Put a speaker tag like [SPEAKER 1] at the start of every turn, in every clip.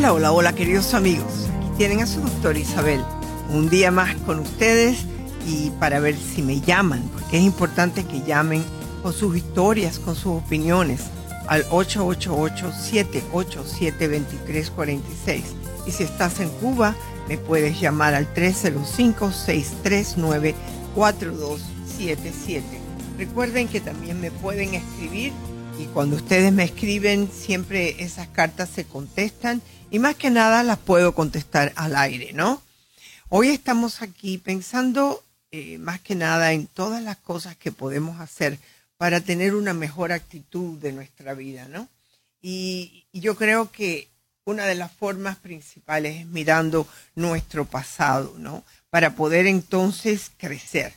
[SPEAKER 1] Hola, hola, hola queridos amigos. Aquí tienen a su doctor Isabel. Un día más con ustedes y para ver si me llaman, porque es importante que llamen con sus historias, con sus opiniones al 888-787-2346. Y si estás en Cuba, me puedes llamar al 305-639-4277. Recuerden que también me pueden escribir y cuando ustedes me escriben siempre esas cartas se contestan y más que nada las puedo contestar al aire, ¿no? Hoy estamos aquí pensando eh, más que nada en todas las cosas que podemos hacer para tener una mejor actitud de nuestra vida, ¿no? Y, y yo creo que una de las formas principales es mirando nuestro pasado, ¿no? Para poder entonces crecer.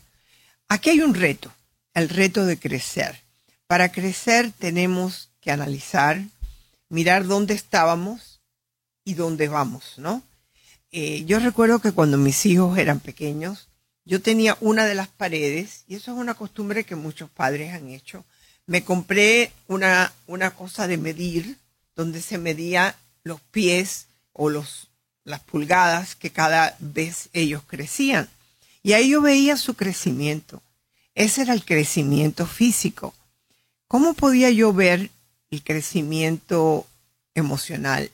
[SPEAKER 1] Aquí hay un reto, el reto de crecer. Para crecer tenemos que analizar, mirar dónde estábamos, y dónde vamos, ¿no? Eh, yo recuerdo que cuando mis hijos eran pequeños, yo tenía una de las paredes, y eso es una costumbre que muchos padres han hecho. Me compré una, una cosa de medir, donde se medía los pies o los, las pulgadas que cada vez ellos crecían. Y ahí yo veía su crecimiento. Ese era el crecimiento físico. ¿Cómo podía yo ver el crecimiento emocional?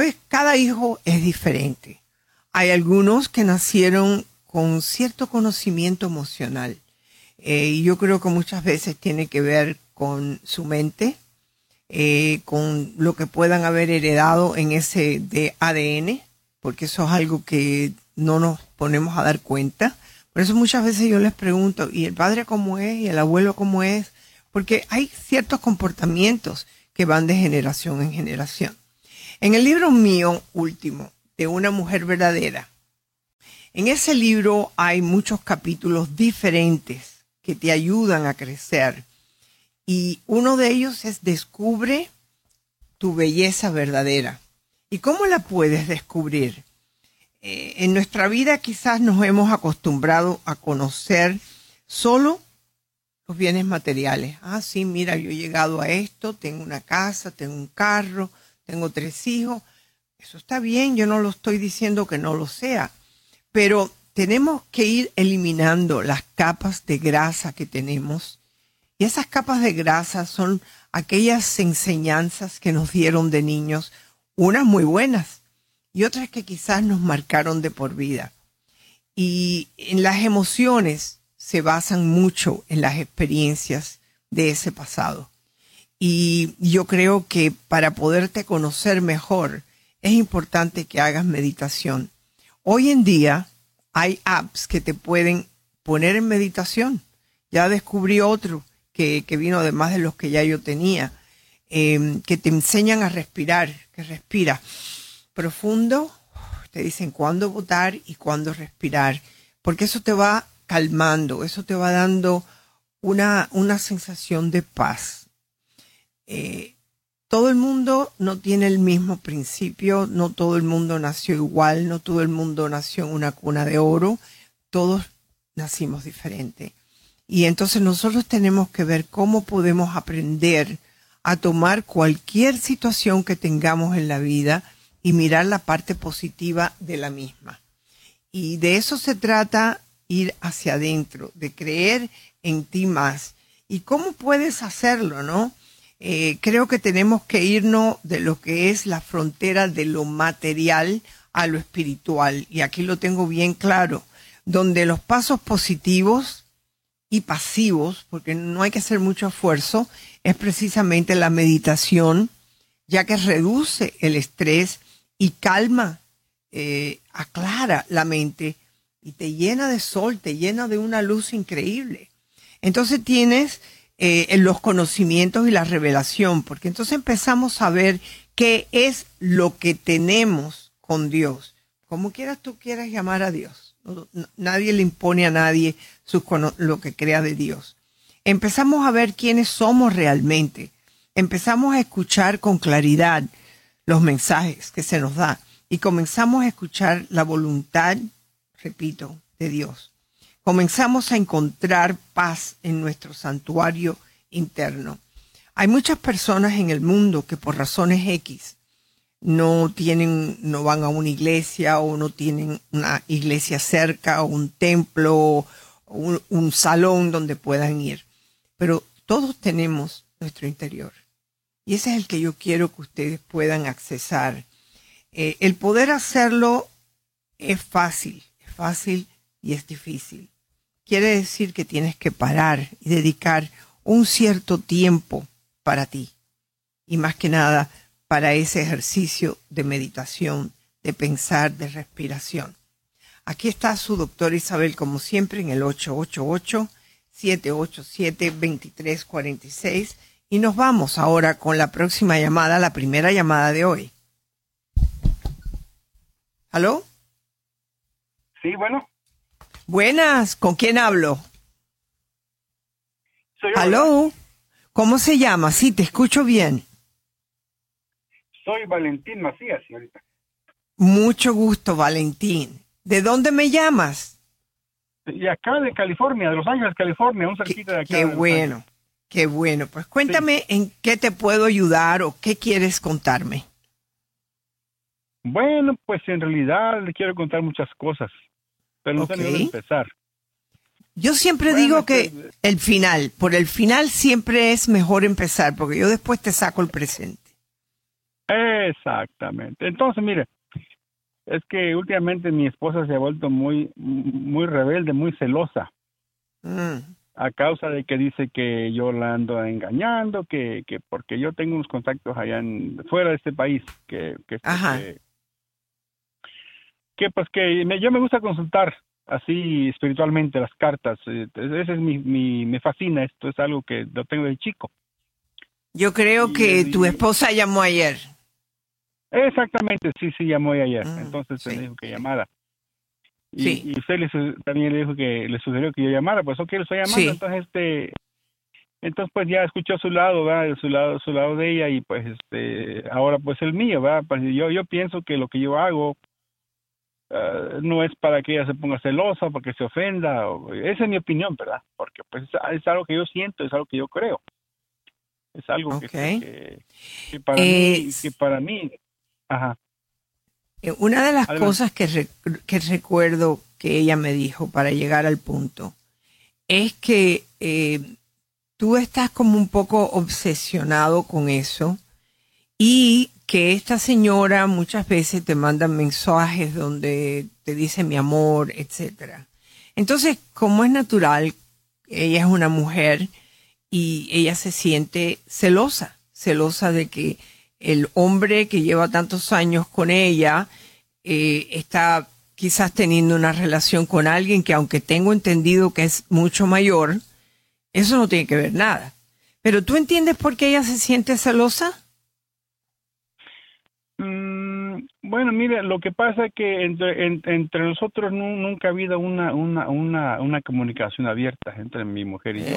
[SPEAKER 1] Pues cada hijo es diferente. Hay algunos que nacieron con cierto conocimiento emocional. Eh, y yo creo que muchas veces tiene que ver con su mente, eh, con lo que puedan haber heredado en ese de ADN, porque eso es algo que no nos ponemos a dar cuenta. Por eso muchas veces yo les pregunto, ¿y el padre cómo es? ¿Y el abuelo cómo es? Porque hay ciertos comportamientos que van de generación en generación. En el libro mío último, de una mujer verdadera, en ese libro hay muchos capítulos diferentes que te ayudan a crecer. Y uno de ellos es Descubre tu belleza verdadera. ¿Y cómo la puedes descubrir? Eh, en nuestra vida quizás nos hemos acostumbrado a conocer solo los bienes materiales. Ah, sí, mira, yo he llegado a esto, tengo una casa, tengo un carro, tengo tres hijos. Eso está bien, yo no lo estoy diciendo que no lo sea, pero tenemos que ir eliminando las capas de grasa que tenemos. Y esas capas de grasa son aquellas enseñanzas que nos dieron de niños, unas muy buenas y otras que quizás nos marcaron de por vida. Y en las emociones se basan mucho en las experiencias de ese pasado. Y yo creo que para poderte conocer mejor es importante que hagas meditación. Hoy en día hay apps que te pueden poner en meditación. Ya descubrí otro que, vino además de los que ya yo tenía, em, que te enseñan a respirar, que respira profundo, te dicen cuándo votar y cuándo respirar, porque eso te va calmando, eso te va dando una, una sensación de paz eh, todo el mundo no tiene el mismo principio, no todo el mundo nació igual, no todo el mundo nació en una cuna de oro, todos nacimos diferente. Y entonces nosotros tenemos que ver cómo podemos aprender a tomar cualquier situación que tengamos en la vida y mirar la parte positiva de la misma. Y de eso se trata ir hacia adentro, de creer en ti más. ¿Y cómo puedes hacerlo, no? Eh, creo que tenemos que irnos de lo que es la frontera de lo material a lo espiritual. Y aquí lo tengo bien claro, donde los pasos positivos y pasivos, porque no hay que hacer mucho esfuerzo, es precisamente la meditación, ya que reduce el estrés y calma, eh, aclara la mente y te llena de sol, te llena de una luz increíble. Entonces tienes eh, en los conocimientos y la revelación, porque entonces empezamos a ver qué es lo que tenemos con Dios. Como quieras tú quieras llamar a Dios. nadie le impone a nadie lo que crea de Dios. Empezamos a ver quiénes somos realmente. Empezamos a escuchar con claridad los mensajes que se nos da y comenzamos a escuchar la voluntad, repito, de Dios. Comenzamos a encontrar paz en nuestro santuario interno. Hay muchas personas en el mundo que por razones X no tienen, no van a una iglesia o no tienen una iglesia cerca o un templo o un, salón donde puedan ir. Pero todos tenemos nuestro interior. Y ese es el que yo quiero que ustedes puedan accesar. Eh, el poder hacerlo es fácil, es fácil y es difícil. Quiere decir que tienes que parar y dedicar un cierto tiempo para ti. Y más que nada, para ese ejercicio de meditación, de pensar, de respiración. Aquí está su doctor Isabel, como siempre, en el 888-787-2346. Y nos vamos ahora con la próxima llamada, la primera llamada de hoy. ¿Aló?
[SPEAKER 2] Sí, bueno.
[SPEAKER 1] Buenas, ¿con quién hablo? ¿Aló? ¿Cómo se llama? Sí, te escucho bien.
[SPEAKER 2] Soy Valentín Macías, señorita.
[SPEAKER 1] Mucho gusto, Valentín. ¿De dónde me llamas?
[SPEAKER 2] Y acá de California, de Los Ángeles, California, un cerquita de acá.
[SPEAKER 1] Qué bueno, qué bueno. Pues cuéntame en qué te puedo ayudar o qué quieres contarme.
[SPEAKER 2] Bueno, pues en realidad le quiero contar muchas cosas, pero no sé dónde empezar.
[SPEAKER 1] Yo siempre digo que pues, el final, por el final siempre es mejor empezar, porque yo después te saco el presente.
[SPEAKER 2] Exactamente. Entonces, mire, es que últimamente mi esposa se ha vuelto muy, muy rebelde, muy celosa. Mm. A causa de que dice que yo la ando engañando, que, que porque yo tengo unos contactos allá en, fuera de este país, que, que, que, pues que me, yo me gusta consultar así espiritualmente las cartas. Eh, ese es mi, mi, me fascina esto, es algo que lo tengo de chico.
[SPEAKER 1] Yo creo que tu esposa llamó ayer.
[SPEAKER 2] Exactamente, sí, sí, llamó ayer. Mm, entonces se dijo que llamara. Y, y usted también le dijo que le sugirió que yo llamara, pues ok, lo estoy llamando. Entonces, este, entonces pues ya escuchó su lado, ¿verdad? Su lado, su lado de ella y pues este, ahora pues el mío, ¿verdad? Pues yo, yo pienso que lo que yo hago eh, no es para que ella se ponga celosa, porque se ofenda. esa es mi opinión, ¿verdad? Porque pues es, algo que yo siento, es algo que yo creo. Es algo que, para mí, que para mí Ajá.
[SPEAKER 1] Eh, una de las cosas que, que, recuerdo que ella me dijo para llegar al punto es que eh, tú estás como un poco obsesionado con eso y que esta señora muchas veces te manda mensajes donde te dice mi amor, etcétera. Entonces, como es natural, ella es una mujer y ella se siente celosa, celosa de que el hombre que lleva tantos años con ella eh, está quizás teniendo una relación con alguien que aunque tengo entendido que es mucho mayor, eso no tiene que ver nada. Pero tú entiendes por qué ella se siente celosa?
[SPEAKER 2] Mm, bueno, mire, lo que pasa es que entre, entre nosotros nunca ha habido una, una, una, una comunicación abierta entre mi mujer y
[SPEAKER 1] yo.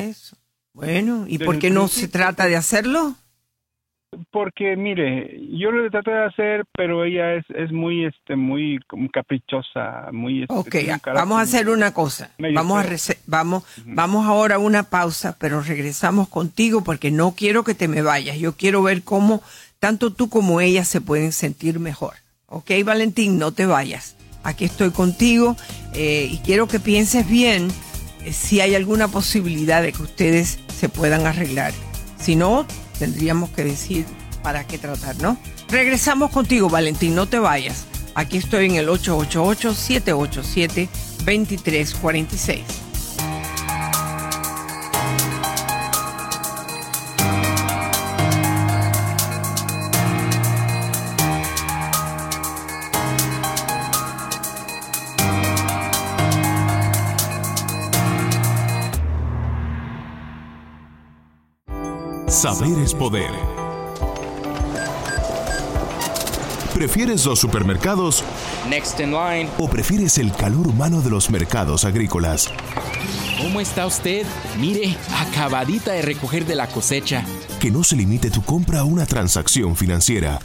[SPEAKER 1] Bueno, ¿y por qué no se trata de hacerlo?
[SPEAKER 2] porque mire, yo lo traté de hacer, pero ella es, es muy este muy caprichosa, muy
[SPEAKER 1] este, Ok, vamos a hacer una cosa. Vamos a vamos vamos ahora a una pausa, pero regresamos contigo porque no quiero que te me vayas. Yo quiero ver cómo tanto tú como ella se pueden sentir mejor. Ok, Valentín, no te vayas. Aquí estoy contigo eh, y quiero que pienses bien eh, si hay alguna posibilidad de que ustedes se puedan arreglar. Si no, tendríamos que decir para qué tratar, ¿no? Regresamos contigo, Valentín, no te vayas. Aquí estoy en el 888-787-2346.
[SPEAKER 3] Saber es poder. ¿Prefieres los supermercados?
[SPEAKER 4] Next in line.
[SPEAKER 3] ¿O prefieres el calor humano de los mercados agrícolas?
[SPEAKER 4] ¿Cómo está usted? Mire, acabadita de recoger de la cosecha.
[SPEAKER 3] Que no se limite tu compra a una transacción financiera.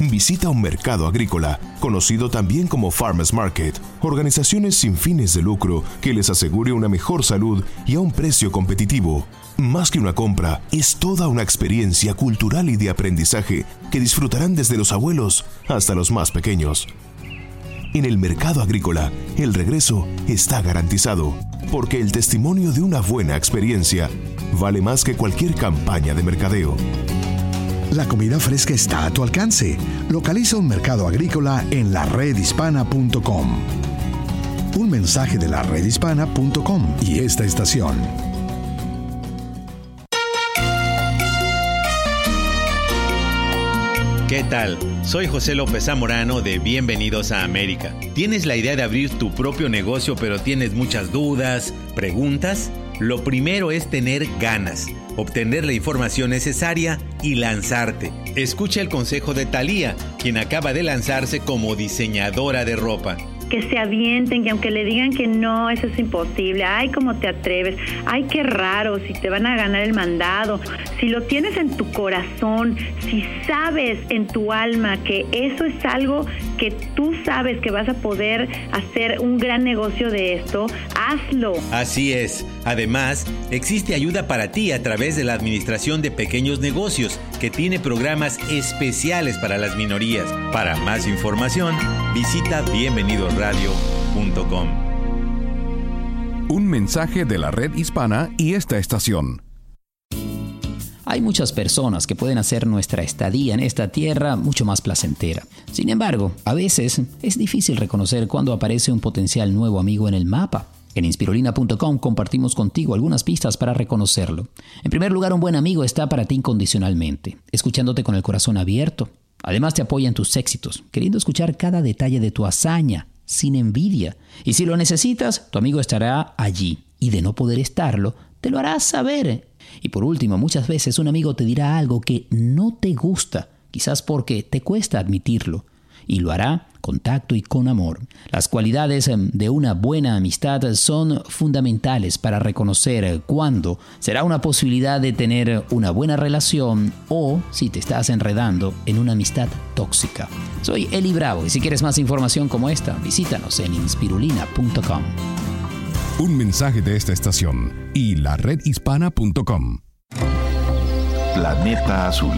[SPEAKER 3] Visita un mercado agrícola, conocido también como Farmers Market, organizaciones sin fines de lucro que les asegure una mejor salud y a un precio competitivo. Más que una compra, es toda una experiencia cultural y de aprendizaje que disfrutarán desde los abuelos hasta los más pequeños. En el mercado agrícola, el regreso está garantizado, porque el testimonio de una buena experiencia vale más que cualquier campaña de mercadeo.
[SPEAKER 5] La comida fresca está a tu alcance. Localiza un mercado agrícola en la redhispana.com. Un mensaje de la redhispana.com y esta estación.
[SPEAKER 6] ¿Qué tal? Soy José López Zamorano de Bienvenidos a América. ¿Tienes la idea de abrir tu propio negocio pero tienes muchas dudas, preguntas? Lo primero es tener ganas, obtener la información necesaria y lanzarte. Escucha el consejo de Thalía, quien acaba de lanzarse como diseñadora de ropa
[SPEAKER 7] que se avienten, que aunque le digan que no, eso es imposible, ay, cómo te atreves, ay, qué raro, si te van a ganar el mandado, si lo tienes en tu corazón, si sabes en tu alma que eso es algo que tú sabes que vas a poder hacer un gran negocio de esto, hazlo.
[SPEAKER 6] Así es. Además, existe ayuda para ti a través de la Administración de Pequeños Negocios, que tiene programas especiales para las minorías. Para más información, visita bienvenidosradio.com.
[SPEAKER 3] Un mensaje de la red hispana y esta estación.
[SPEAKER 8] Hay muchas personas que pueden hacer nuestra estadía en esta tierra mucho más placentera. Sin embargo, a veces es difícil reconocer cuando aparece un potencial nuevo amigo en el mapa. En inspirolina.com compartimos contigo algunas pistas para reconocerlo. En primer lugar, un buen amigo está para ti incondicionalmente, escuchándote con el corazón abierto. Además te apoya en tus éxitos, queriendo escuchar cada detalle de tu hazaña, sin envidia. Y si lo necesitas, tu amigo estará allí. Y de no poder estarlo, te lo hará saber y por último, muchas veces un amigo te dirá algo que no te gusta, quizás porque te cuesta admitirlo, y lo hará con tacto y con amor. Las cualidades em, de una buena amistad son fundamentales para reconocer cuándo será una posibilidad de tener una buena relación o si te estás enredando en una amistad tóxica. Soy Eli Bravo y si quieres más información como esta, visítanos en inspirulina.com.
[SPEAKER 3] Un mensaje de esta estación y la redhispana.com.
[SPEAKER 5] Planeta Azul.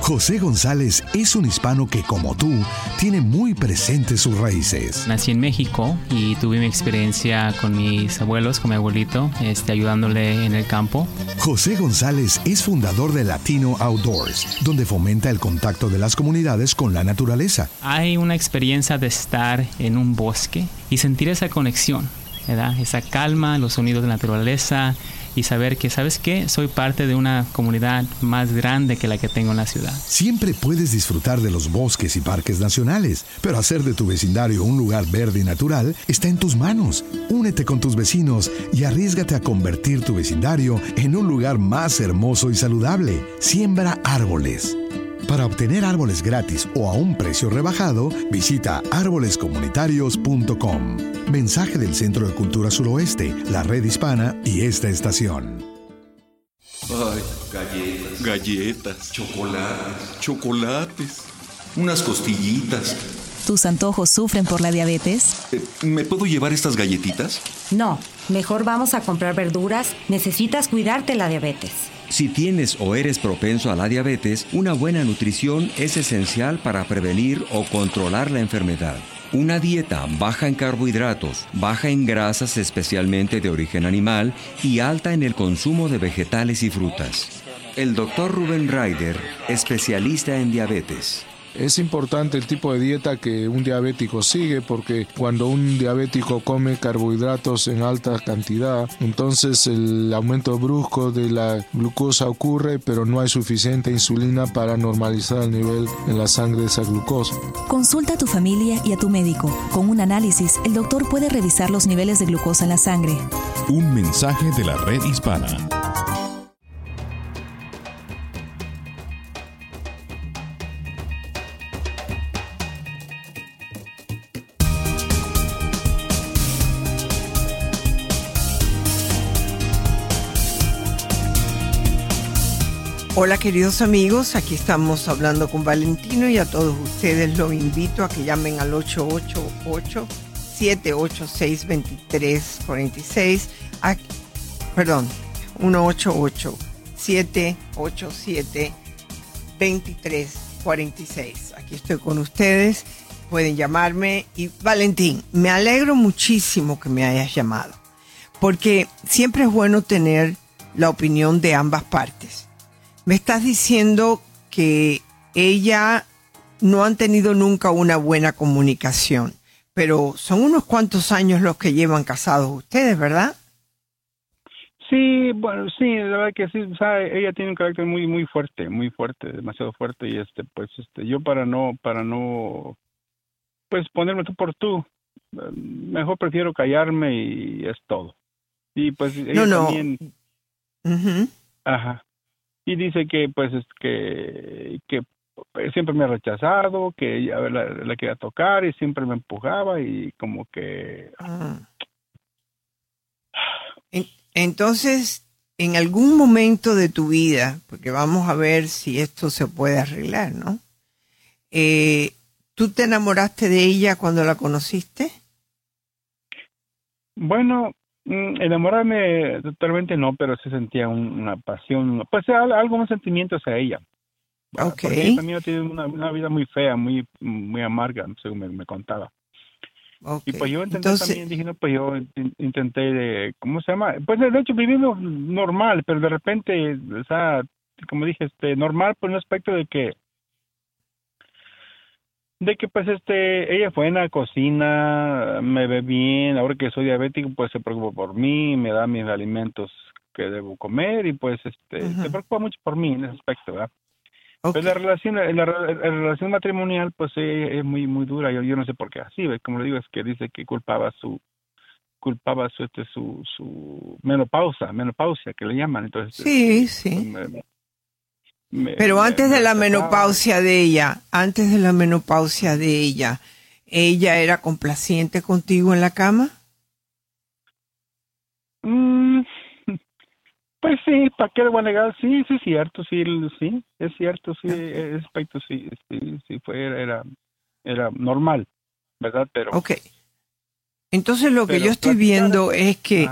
[SPEAKER 5] José González es un hispano que, como tú, tiene muy presentes sus raíces.
[SPEAKER 9] Nací en México y tuve mi experiencia con mis abuelos, con mi abuelito, este, ayudándole en el campo.
[SPEAKER 5] José González es fundador de Latino Outdoors, donde fomenta el contacto de las comunidades con la naturaleza.
[SPEAKER 9] Hay una experiencia de estar en un bosque y sentir esa conexión esa calma, los sonidos de la naturaleza y saber que, ¿sabes qué? Soy parte de una comunidad más grande que la que tengo en la ciudad.
[SPEAKER 5] Siempre puedes disfrutar de los bosques y parques nacionales, pero hacer de tu vecindario un lugar verde y natural está en tus manos. Únete con tus vecinos y arriesgate a convertir tu vecindario en un lugar más hermoso y saludable. Siembra árboles. Para obtener árboles gratis o a un precio rebajado, visita árbolescomunitarios.com. Mensaje del Centro de Cultura Suroeste, la Red Hispana y esta estación.
[SPEAKER 10] Ay, galletas. Galletas. Chocolates. Chocolates. Unas costillitas.
[SPEAKER 11] ¿Tus antojos sufren por la diabetes?
[SPEAKER 10] Eh, ¿Me puedo llevar estas galletitas?
[SPEAKER 12] No, mejor vamos a comprar verduras. Necesitas cuidarte la diabetes.
[SPEAKER 13] Si tienes o eres propenso a la diabetes, una buena nutrición es esencial para prevenir o controlar la enfermedad. Una dieta baja en carbohidratos, baja en grasas especialmente de origen animal y alta en el consumo de vegetales y frutas. El Dr. Ruben Ryder, especialista en diabetes.
[SPEAKER 14] Es importante el tipo de dieta que un diabético sigue porque cuando un diabético come carbohidratos en alta cantidad, entonces el aumento brusco de la glucosa ocurre, pero no hay suficiente insulina para normalizar el nivel en la sangre de esa glucosa.
[SPEAKER 11] Consulta a tu familia y a tu médico. Con un análisis, el doctor puede revisar los niveles de glucosa en la sangre.
[SPEAKER 3] Un mensaje de la red hispana.
[SPEAKER 1] Hola queridos amigos, aquí estamos hablando con Valentino y a todos ustedes los invito a que llamen al 888-786-2346. Perdón, 188-787-2346. Aquí estoy con ustedes, pueden llamarme. Y Valentín, me alegro muchísimo que me hayas llamado, porque siempre es bueno tener la opinión de ambas partes me estás diciendo que ella no han tenido nunca una buena comunicación, pero son unos cuantos años los que llevan casados ustedes, ¿verdad?
[SPEAKER 2] Sí, bueno, sí, la verdad que sí, o sea, ella tiene un carácter muy muy fuerte, muy fuerte, demasiado fuerte y este pues este yo para no para no pues ponerme tú por tú, mejor prefiero callarme y es todo. Y pues ella no, también Ajá y dice que pues es que, que siempre me ha rechazado, que ella la, quería tocar y siempre me empujaba y como que... Ah.
[SPEAKER 1] Entonces, en algún momento de tu vida, porque vamos a ver si esto se puede arreglar, ¿no? Eh, ¿Tú te enamoraste de ella cuando la conociste?
[SPEAKER 2] Bueno, enamorarme totalmente no, pero se sentía una pasión, pues algo un sentimiento hacia ella.
[SPEAKER 1] Ok.
[SPEAKER 2] Porque también tiene una, una, vida muy fea, muy muy amarga, según me, contaba. Y pues yo intenté también, dije, no, pues yo intenté, de, ¿cómo se llama? Pues de hecho vivimos normal, pero de repente, o sea, como dije, este, normal por un aspecto de que de que pues este ella fue en la cocina me ve bien ahora que soy diabético pues se preocupa por mí me da mis alimentos que debo comer y pues este se preocupa mucho por mí en ese aspecto ¿verdad? Pues la relación la, relación matrimonial pues es, muy muy dura. Yo, yo no sé por qué así como le digo es que dice que culpaba su culpaba su este su su menopausa menopausia que le llaman. Entonces
[SPEAKER 1] sí este, sí pero antes de la menopausia de ella, antes de la menopausia de ella, ¿ella era complaciente contigo en la cama?
[SPEAKER 2] Mm, pues sí, ¿para qué le voy a negar? Sí, sí es cierto, sí, sí, es cierto, sí, ese aspecto sí, sí, sí fue, era, era normal, ¿verdad? Pero...
[SPEAKER 1] Ok. Entonces lo que yo estoy viendo es que,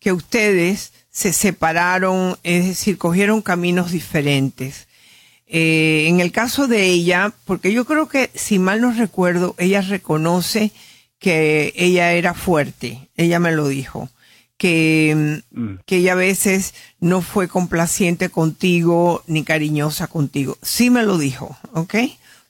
[SPEAKER 1] que ustedes se separaron, es decir, cogieron caminos diferentes. Eh, en el caso de ella, porque yo creo que, si mal no recuerdo, ella reconoce que ella era fuerte, ella me lo dijo, que, mm. que ella a veces no fue complaciente contigo ni cariñosa contigo. Sí me lo dijo, ¿ok?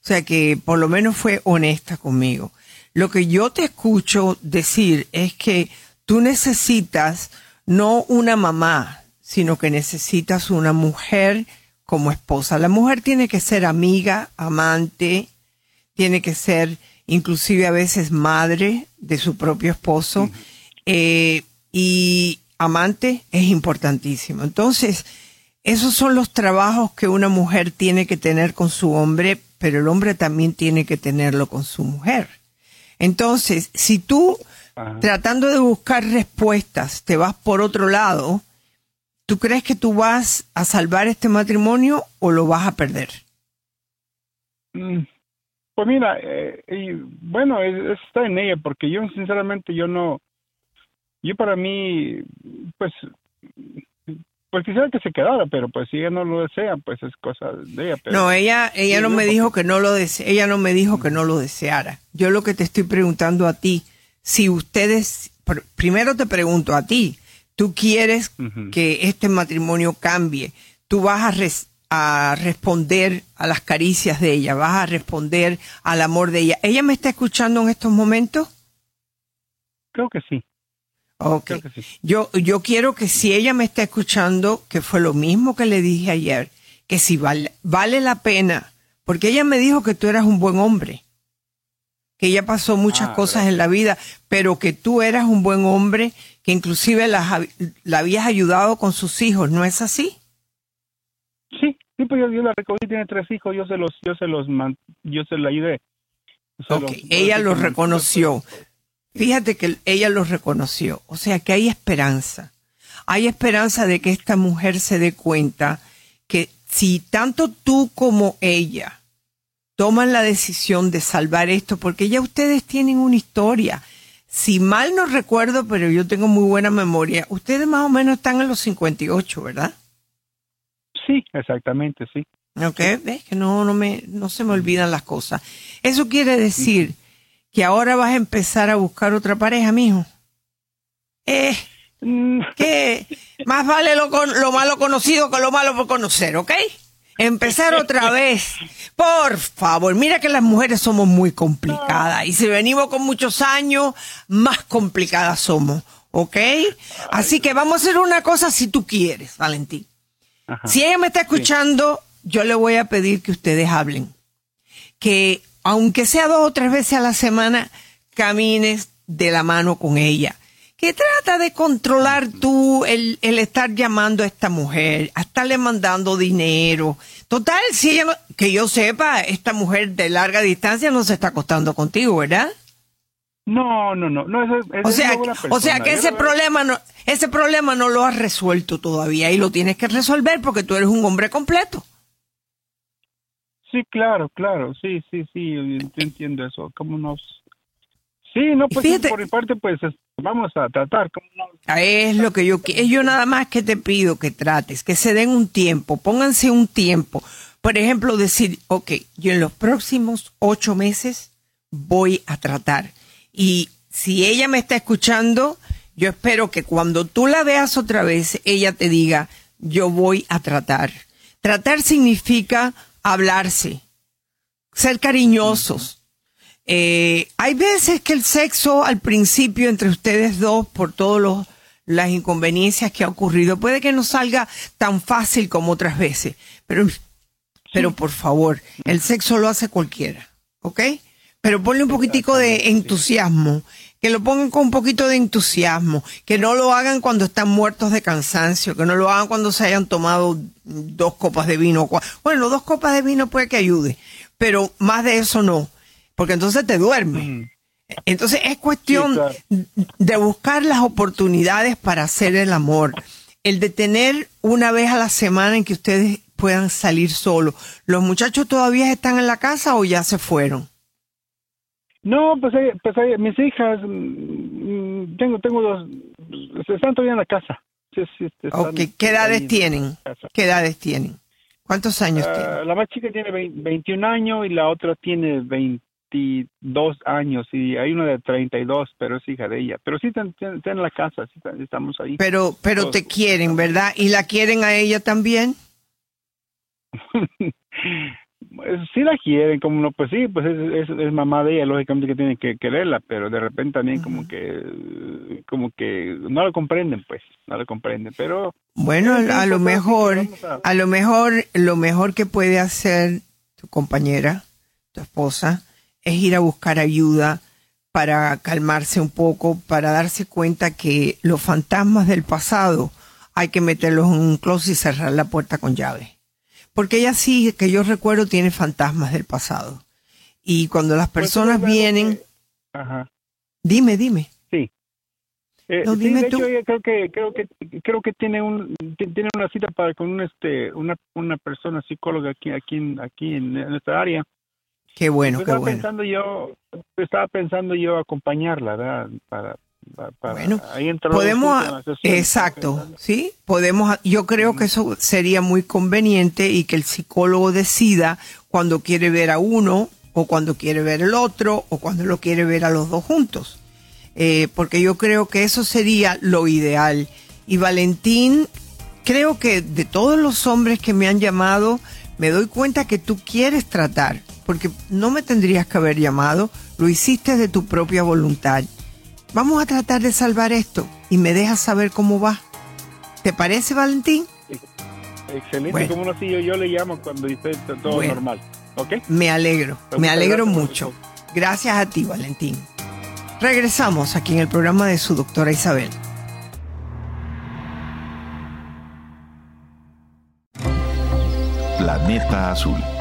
[SPEAKER 1] O sea que por lo menos fue honesta conmigo. Lo que yo te escucho decir es que tú necesitas no una mamá, sino que necesitas una mujer como esposa. La mujer tiene que ser amiga, amante, tiene que ser inclusive a veces madre de su propio esposo eh, y amante es importantísimo. Entonces, esos son los trabajos que una mujer tiene que tener con su hombre, pero el hombre también tiene que tenerlo con su mujer. Entonces, si tú tratando de buscar respuestas, te vas por otro lado, ¿tú crees que tú vas a salvar este matrimonio o lo vas a perder?
[SPEAKER 2] Mm, pues mira, eh, y bueno, está en ella, porque yo sinceramente yo no, yo para mí, pues, pues quisiera que se quedara, pero pues si ella no lo desea, pues es cosa de ella.
[SPEAKER 1] no, ella, ella no me dijo que no lo dese, ella no me dijo que no lo deseara. Yo lo que te estoy preguntando a ti, si ustedes, primero te pregunto a ti, tú quieres que este matrimonio cambie, tú vas a, a responder a las caricias de ella, vas a responder al amor de ella. ¿Ella me está escuchando en estos momentos?
[SPEAKER 2] Creo que sí.
[SPEAKER 1] Ok. Yo, yo quiero que si ella me está escuchando, que fue lo mismo que le dije ayer, que si vale, vale la pena, porque ella me dijo que tú eras un buen hombre que ella pasó muchas ah, cosas en la vida, pero que tú eras un buen hombre, que inclusive la, habías ayudado con sus hijos, ¿no es así?
[SPEAKER 2] Sí, sí, pues yo, la recogí, tiene tres hijos, yo se los, yo se los, yo se la ayudé.
[SPEAKER 1] Ok, ella los reconoció. Fíjate que ella los reconoció, o sea que hay esperanza. Hay esperanza de que esta mujer se dé cuenta que si tanto tú como ella toman la decisión de salvar esto, porque ya ustedes tienen una historia. Si mal no recuerdo, pero yo tengo muy buena memoria, ustedes más o menos están en los 58, ¿verdad?
[SPEAKER 2] Sí, exactamente, sí.
[SPEAKER 1] Ok, ves que no, no, me, no se me olvidan las cosas. Eso quiere decir que ahora vas a empezar a buscar otra pareja, mijo. Eh, mm. que más vale lo, lo malo conocido que lo malo por conocer, ¿ok? Empezar otra vez. Por favor, mira que las mujeres somos muy complicadas y si venimos con muchos años, más complicadas somos, ¿ok? Así que vamos a hacer una cosa si tú quieres, Valentín. Si ella me está escuchando, yo le voy a pedir que ustedes hablen. Que aunque sea dos o tres veces a la semana, camines de la mano con ella. Que trata de controlar tú el, estar llamando a esta mujer, a estarle mandando dinero. Total, si ella que yo sepa, esta mujer de larga distancia no se está acostando contigo, ¿verdad?
[SPEAKER 2] No, no, no, no
[SPEAKER 1] o sea, o sea que ese problema no, ese problema no lo has resuelto todavía y lo tienes que resolver porque tú eres un hombre completo.
[SPEAKER 2] Sí, claro, claro, sí, sí, sí, yo entiendo eso. ¿Cómo nos...? Sí, no, pues por mi parte, pues vamos a tratar.
[SPEAKER 1] Ah, es lo que yo quiero. Yo nada más que te pido que trates, que se den un tiempo, pónganse un tiempo. Por ejemplo, decir, ok, yo en los próximos ocho meses voy a tratar. Y si ella me está escuchando, yo espero que cuando tú la veas otra vez, ella te diga, yo voy a tratar. Tratar significa hablarse, ser cariñosos. Eh, hay veces que el sexo al principio entre ustedes dos, por todas las inconveniencias que ha ocurrido, puede que no salga tan fácil como otras veces, pero, pero por favor, el sexo lo hace cualquiera, ¿ok? Pero ponle un poquitico de entusiasmo, que lo pongan con un poquito de entusiasmo, que no lo hagan cuando están muertos de cansancio, que no lo hagan cuando se hayan tomado dos copas de vino. Bueno, dos copas de vino puede que ayude, pero más de eso no, porque entonces te duermes. Entonces es cuestión de buscar las oportunidades para hacer el amor. El de tener una vez a la semana en que ustedes puedan salir solos. ¿Los muchachos todavía están en la casa o ya se fueron?
[SPEAKER 2] No, pues, pues mis hijas, mm, mm, tengo, tengo dos, están todavía en la casa.
[SPEAKER 1] Sí, sí, ¿qué edades tienen? ¿Qué edades tienen? ¿Cuántos años uh, tienen?
[SPEAKER 2] La más chica tiene 21 años y la otra tiene 22 años y hay una de 32, pero es hija de ella. Pero sí están, en la casa, sí estamos ahí.
[SPEAKER 1] Pero, pero te quieren, ¿verdad? ¿Y la quieren a ella también?
[SPEAKER 2] sí la quieren, como no, pues sí, pues es, es, mamá de ella, lógicamente que tienen que quererla, pero de repente también como que, como que no lo comprenden, pues, no lo comprenden, pero...
[SPEAKER 1] Bueno, a lo mejor, a... lo mejor, lo mejor que puede hacer tu compañera, tu esposa, es ir a buscar ayuda para calmarse un poco, para darse cuenta que los fantasmas del pasado hay que meterlos en un closet y cerrar la puerta con llave porque ella sí, que yo recuerdo, tiene fantasmas del pasado. Y cuando las pues, personas vienen... Ajá. Dime, dime.
[SPEAKER 2] Sí. Eh, no, dime de tú. Hecho, creo que creo que creo que tiene un tiene una cita para con un este una una persona psicóloga aquí aquí en aquí en, esta área.
[SPEAKER 1] Qué bueno, qué bueno.
[SPEAKER 2] Pensando yo estaba pensando yo acompañarla, ¿verdad? Para
[SPEAKER 1] bueno, podemos, exacto, sí, podemos, yo creo que eso sería muy conveniente y que el psicólogo decida cuando quiere ver a uno o cuando quiere ver el otro o cuando lo quiere ver a los dos juntos, eh, porque yo creo que eso sería lo ideal. Y Valentín, creo que de todos los hombres que me han llamado, me doy cuenta que tú quieres tratar, porque no me tendrías que haber llamado, lo hiciste de tu propia voluntad Vamos a tratar de salvar esto y me dejas saber cómo va. ¿Te parece, Valentín?
[SPEAKER 2] Excelente, como no, yo, yo, le llamo cuando esté todo normal.
[SPEAKER 1] Me alegro, me alegro mucho. Gracias a ti, Valentín. Regresamos aquí en el programa de su doctora Isabel.
[SPEAKER 15] Planeta Azul.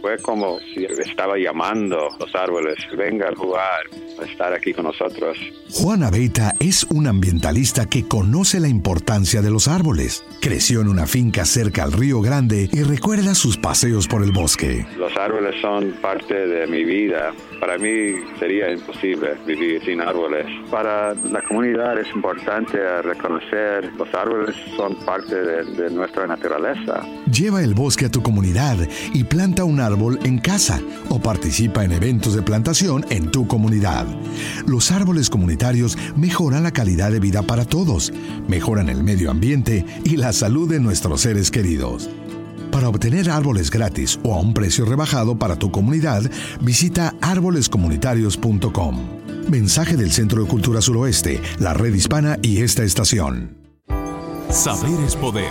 [SPEAKER 16] Fue como si estaba llamando los árboles, venga a jugar,
[SPEAKER 15] estar aquí con nosotros.
[SPEAKER 5] Juana Beita es un ambientalista que conoce la importancia de los árboles. Creció en una finca cerca al Río Grande y recuerda sus paseos por el bosque.
[SPEAKER 15] Los árboles son parte de mi vida. Para mí sería imposible vivir sin árboles. Para la comunidad es importante reconocer los árboles son parte de, de nuestra naturaleza.
[SPEAKER 5] Lleva el bosque a tu comunidad y planta un árbol en casa o participa en eventos de plantación en tu comunidad. Los árboles comunitarios mejoran la calidad de vida para todos, mejoran el medio ambiente y la salud de nuestros seres queridos. Para obtener árboles gratis o a un precio rebajado para tu comunidad, visita árbolescomunitarios.com. Mensaje del Centro de Cultura Suroeste, la Red Hispana y esta estación.
[SPEAKER 3] Saber es poder.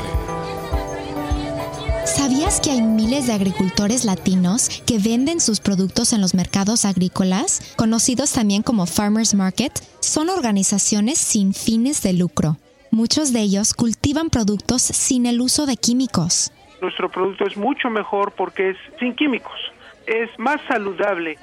[SPEAKER 16] ¿Sabías que hay miles de agricultores latinos que venden sus productos en los mercados agrícolas, conocidos también como Farmers Market? Son organizaciones sin fines de lucro. Muchos de ellos cultivan productos sin el uso de químicos.
[SPEAKER 17] Nuestro producto es mucho mejor porque es sin químicos, es más saludable.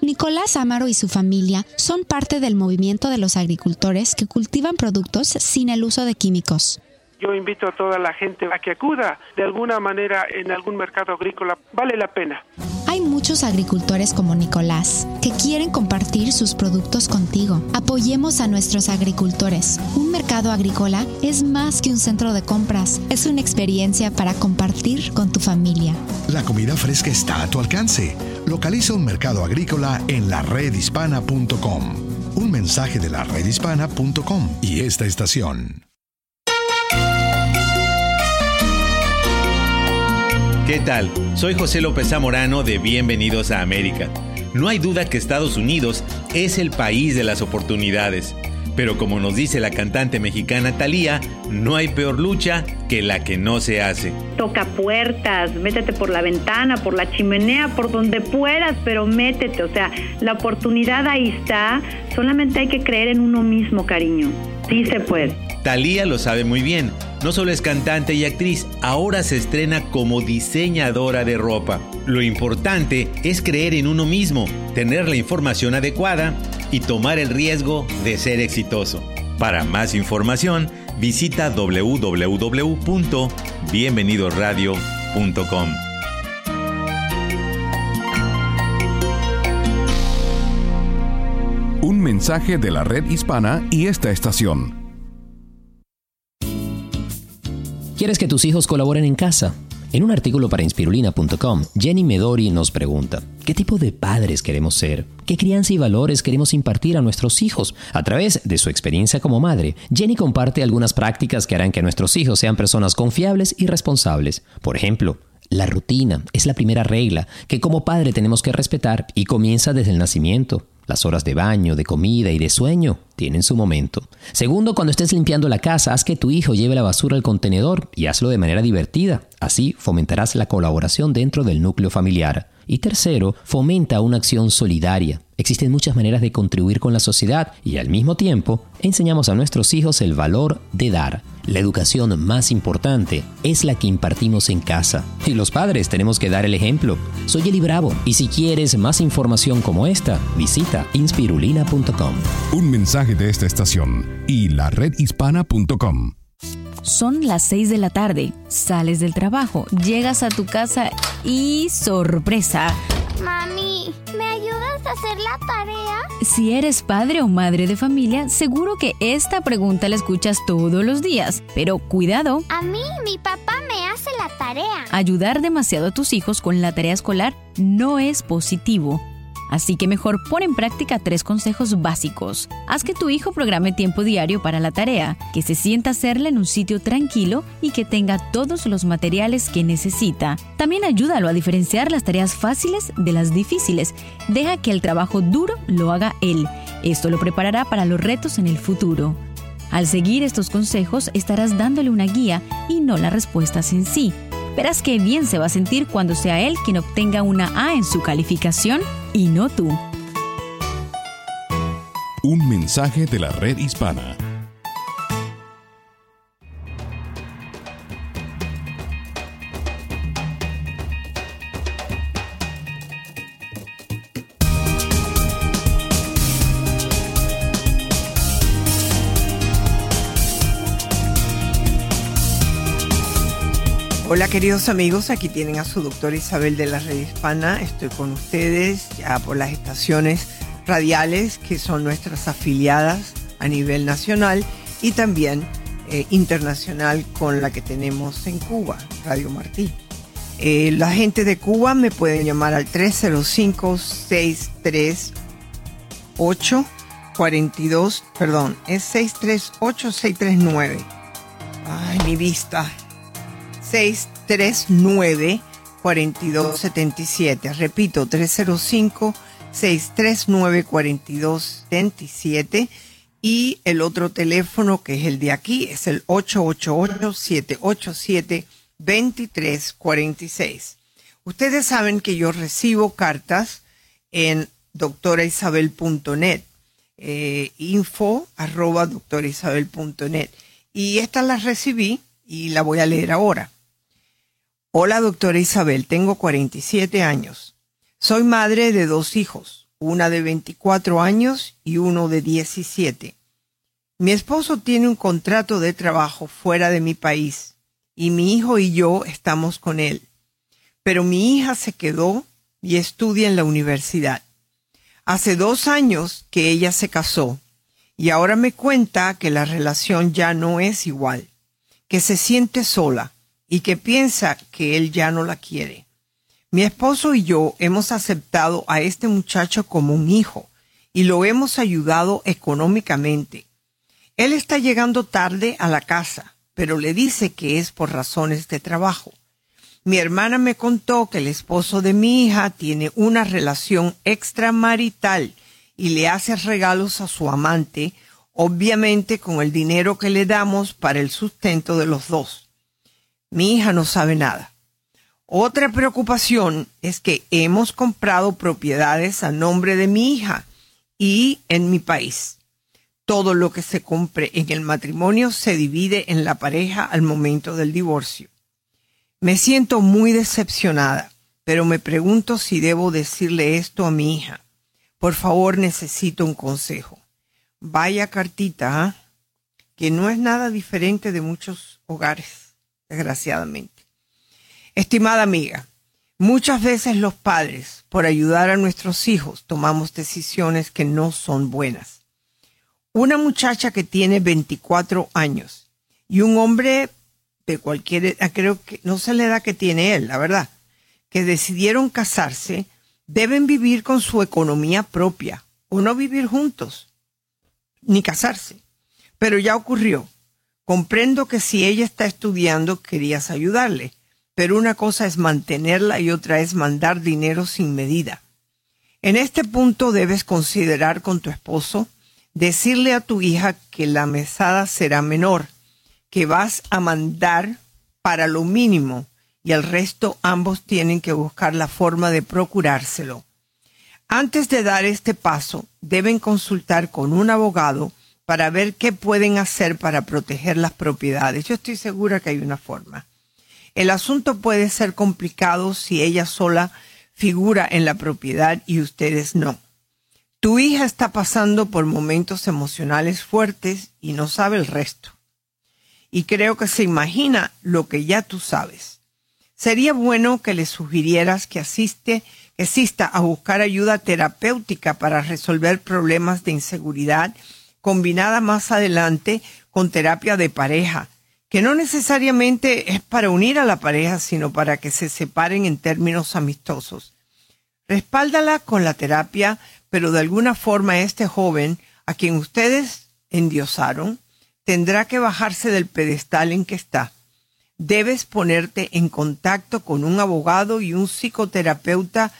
[SPEAKER 16] Nicolás Amaro y su familia son parte del movimiento de los agricultores que cultivan productos sin el uso de químicos.
[SPEAKER 17] Yo invito a toda la gente a que acuda de alguna manera en algún mercado agrícola. Vale la pena.
[SPEAKER 16] Hay muchos agricultores como Nicolás que quieren compartir sus productos contigo. Apoyemos a nuestros agricultores. Un mercado agrícola es más que un centro de compras, es una experiencia para compartir con tu familia.
[SPEAKER 5] La comida fresca está a tu alcance. Localiza un mercado agrícola en la redhispana.com. Un mensaje de la redhispana.com y esta estación.
[SPEAKER 6] ¿Qué tal? Soy José López Zamorano de Bienvenidos a América. No hay duda que Estados Unidos es el país de las oportunidades. Pero como nos dice la cantante mexicana Thalía, no hay peor lucha que la que no se hace.
[SPEAKER 7] Toca puertas, métete por la ventana, por la chimenea, por donde puedas, pero métete. O sea, la oportunidad ahí está. Solamente hay que creer en uno mismo, cariño. Sí se puede.
[SPEAKER 6] Thalía lo sabe muy bien. No solo es cantante y actriz, ahora se estrena como diseñadora de ropa. Lo importante es creer en uno mismo, tener la información adecuada y tomar el riesgo de ser exitoso. Para más información, visita www.bienvenidoradio.com.
[SPEAKER 3] Un mensaje de la red hispana y esta estación.
[SPEAKER 8] ¿Quieres que tus hijos colaboren en casa? En un artículo para inspirulina.com, Jenny Medori nos pregunta, ¿qué tipo de padres queremos ser? ¿Qué crianza y valores queremos impartir a nuestros hijos? A través de su experiencia como madre, Jenny comparte algunas prácticas que harán que nuestros hijos sean personas confiables y responsables. Por ejemplo, la rutina es la primera regla que como padre tenemos que respetar y comienza desde el nacimiento. Las horas de baño, de comida y de sueño tienen su momento. Segundo, cuando estés limpiando la casa, haz que tu hijo lleve la basura al contenedor y hazlo de manera divertida. Así fomentarás la colaboración dentro del núcleo familiar. Y tercero, fomenta una acción solidaria. Existen muchas maneras de contribuir con la sociedad y al mismo tiempo enseñamos a nuestros hijos el valor de dar. La educación más importante es la que impartimos en casa. Y los padres tenemos que dar el ejemplo. Soy Eli Bravo y si quieres más información como esta, visita inspirulina.com.
[SPEAKER 3] Un mensaje de esta estación y la redhispana.com.
[SPEAKER 11] Son las 6 de la tarde, sales del trabajo, llegas a tu casa y sorpresa.
[SPEAKER 18] Mami, ¿me ayudas a hacer la tarea?
[SPEAKER 11] Si eres padre o madre de familia, seguro que esta pregunta la escuchas todos los días. Pero cuidado.
[SPEAKER 18] A mí, mi papá me hace la tarea.
[SPEAKER 11] Ayudar demasiado a tus hijos con la tarea escolar no es positivo. Así que mejor pon en práctica tres consejos básicos. Haz que tu hijo programe tiempo diario para la tarea, que se sienta hacerla en un sitio tranquilo y que tenga todos los materiales que necesita. También ayúdalo a diferenciar las tareas fáciles de las difíciles. Deja que el trabajo duro lo haga él. Esto lo preparará para los retos en el futuro. Al seguir estos consejos estarás dándole una guía y no las respuestas en sí. Verás qué bien se va a sentir cuando sea él quien obtenga una A en su calificación y no tú.
[SPEAKER 3] Un mensaje de la red hispana.
[SPEAKER 1] Hola queridos amigos, aquí tienen a su doctora Isabel de la Red Hispana. Estoy con ustedes ya por las estaciones radiales que son nuestras afiliadas a nivel nacional y también eh, internacional con la que tenemos en Cuba, Radio Martí. Eh, la gente de Cuba me pueden llamar al 305-638. 42, perdón, es 638-639. Ay, mi vista. 639-4277. Repito, 305-639-4277. Y el otro teléfono, que es el de aquí, es el 888-787-2346. Ustedes saben que yo recibo cartas en doctoraisabel.net, eh, info arroba doctoraisabel.net. Y estas las recibí y la voy a leer ahora. Hola, doctora Isabel, tengo 47 años. Soy madre de dos hijos, una de 24 años y uno de 17. Mi esposo tiene un contrato de trabajo fuera de mi país y mi hijo y yo estamos con él. Pero mi hija se quedó y estudia en la universidad. Hace dos años que ella se casó y ahora me cuenta que la relación ya no es igual, que se siente sola y que piensa que él ya no la quiere. Mi esposo y yo hemos aceptado a este muchacho como un hijo y lo hemos ayudado económicamente. Él está llegando tarde a la casa, pero le dice que es por razones de trabajo. Mi hermana me contó que el esposo de mi hija tiene una relación extramarital y le hace regalos a su amante, obviamente con el dinero que le damos para el sustento de los dos. Mi hija no sabe nada. Otra preocupación es que hemos comprado propiedades a nombre de mi hija y en mi país. Todo lo que se compre en el matrimonio se divide en la pareja al momento del divorcio. Me siento muy decepcionada, pero me pregunto si debo decirle esto a mi hija. Por favor, necesito un consejo. Vaya cartita, ¿ah? que no es nada diferente de muchos hogares desgraciadamente. Estimada amiga, muchas veces los padres, por ayudar a nuestros hijos, tomamos decisiones que no son buenas. Una muchacha que tiene 24 años y un hombre de cualquier, ah, creo que no sé la edad que tiene él, la verdad, que decidieron casarse, deben vivir con su economía propia o no vivir juntos, ni casarse. Pero ya ocurrió Comprendo que si ella está estudiando querías ayudarle, pero una cosa es mantenerla y otra es mandar dinero sin medida. En este punto debes considerar con tu esposo decirle a tu hija que la mesada será menor, que vas a mandar para lo mínimo y el resto ambos tienen que buscar la forma de procurárselo. Antes de dar este paso, deben consultar con un abogado para ver qué pueden hacer para proteger las propiedades. Yo estoy segura que hay una forma. El asunto puede ser complicado si ella sola figura en la propiedad y ustedes no. Tu hija está pasando por momentos emocionales fuertes y no sabe el resto. Y creo que se imagina lo que ya tú sabes. Sería bueno que le sugirieras que asiste, que asista a buscar ayuda terapéutica para resolver problemas de inseguridad combinada más adelante con terapia de pareja, que no necesariamente es para unir a la pareja, sino para que se separen en términos amistosos. Respáldala con la terapia, pero de alguna forma este joven, a quien ustedes endiosaron, tendrá que bajarse del pedestal en que está. Debes ponerte en contacto con un abogado y un psicoterapeuta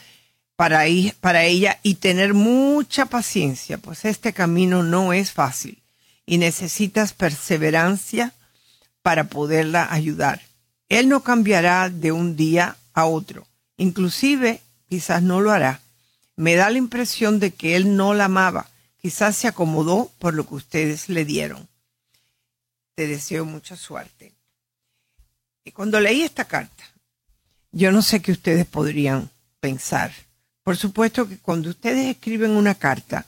[SPEAKER 1] para, para ella y tener mucha paciencia, pues este camino no es fácil y necesitas perseverancia para poderla ayudar. Él no cambiará de un día a otro, inclusive quizás no lo hará. Me da la impresión de que él no la amaba, quizás se acomodó por lo que ustedes le dieron. Te deseo mucha suerte. Y cuando leí esta carta, yo no sé qué ustedes podrían pensar por supuesto que cuando ustedes escriben una carta,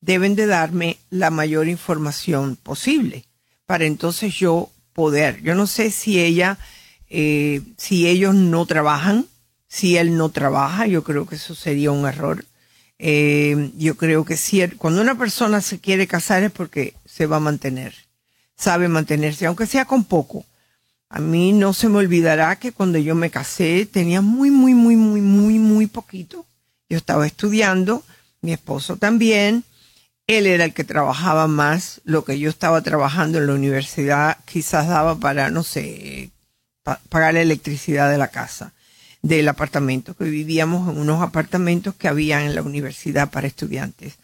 [SPEAKER 1] deben de darme la mayor información posible para entonces yo poder. Yo no sé si ella Eh, si ellos no trabajan, si él no trabaja, yo creo que eso sería un error. Eh, yo creo que si cuando una persona se quiere casar es porque se va a mantener, sabe mantenerse, aunque sea con poco. A mí no se me olvidará que cuando yo me casé tenía muy, muy, muy, muy, muy, muy poquito. Yo estaba estudiando, mi esposo también. Él era el que trabajaba más. Lo que yo estaba trabajando en la universidad quizás daba para, no sé, pagar la electricidad de la casa, del apartamento, que vivíamos en unos apartamentos que había en la universidad para estudiantes.